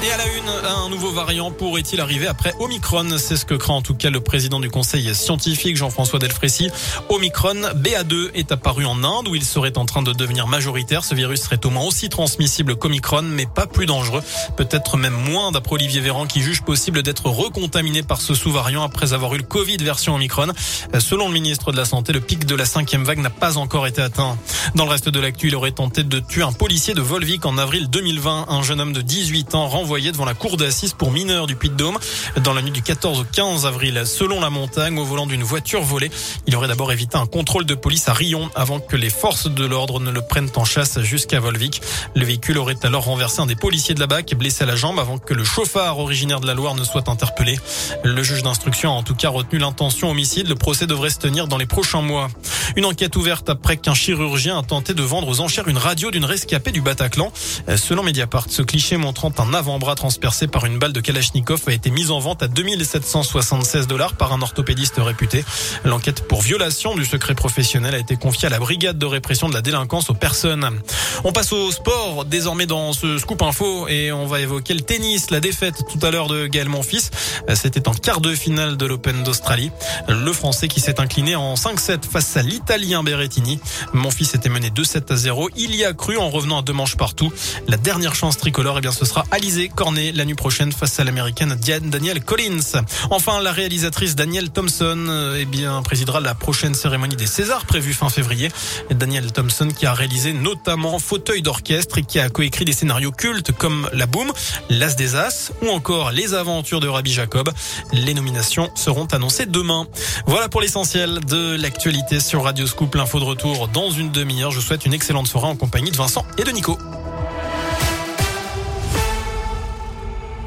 Et à la une, un nouveau variant pourrait-il arriver après Omicron C'est ce que craint en tout cas le président du conseil scientifique Jean-François Delfrécy. Omicron BA2 est apparu en Inde où il serait en train de devenir majoritaire. Ce virus serait au moins aussi transmissible qu'Omicron mais pas plus dangereux. Peut-être même moins d'après Olivier Véran qui juge possible d'être recontaminé par ce sous-variant après avoir eu le Covid version Omicron. Selon le ministre de la Santé, le pic de la cinquième vague n'a pas encore été atteint. Dans le reste de l'actu, il aurait tenté de tuer un policier de Volvic en avril 2020. Un jeune homme de 18 ans renvoyé Voyez devant la cour d'assises pour mineurs du Puy-de-Dôme dans la nuit du 14 au 15 avril. Selon la montagne, au volant d'une voiture volée, il aurait d'abord évité un contrôle de police à Rion avant que les forces de l'ordre ne le prennent en chasse jusqu'à Volvic. Le véhicule aurait alors renversé un des policiers de la BAC blessé à la jambe avant que le chauffard originaire de la Loire ne soit interpellé. Le juge d'instruction a en tout cas retenu l'intention homicide. Le procès devrait se tenir dans les prochains mois. Une enquête ouverte après qu'un chirurgien a tenté de vendre aux enchères une radio d'une rescapée du Bataclan. Selon Mediapart, ce cliché montrant un avant bras transpercé par une balle de Kalachnikov a été mise en vente à 2776 dollars par un orthopédiste réputé. L'enquête pour violation du secret professionnel a été confiée à la brigade de répression de la délinquance aux personnes. On passe au sport désormais dans ce scoop info et on va évoquer le tennis, la défaite tout à l'heure de Gaël Monfils. C'était en quart de finale de l'Open d'Australie. Le Français qui s'est incliné en 5-7 face à l'Italien Berrettini. Monfils était mené 2-7 à 0. Il y a cru en revenant à deux manches partout. La dernière chance tricolore, eh bien, ce sera Alizé Cornet la nuit prochaine face à l'américaine Diane Danielle Collins. Enfin, la réalisatrice Danielle Thompson euh, eh bien, présidera la prochaine cérémonie des Césars prévue fin février. Danielle Thompson qui a réalisé notamment Fauteuil d'orchestre et qui a coécrit des scénarios cultes comme La Boom, L'As des As ou encore Les Aventures de Rabbi Jacob. Les nominations seront annoncées demain. Voilà pour l'essentiel de l'actualité sur Radio Scoop. L'info de retour dans une demi-heure. Je vous souhaite une excellente soirée en compagnie de Vincent et de Nico.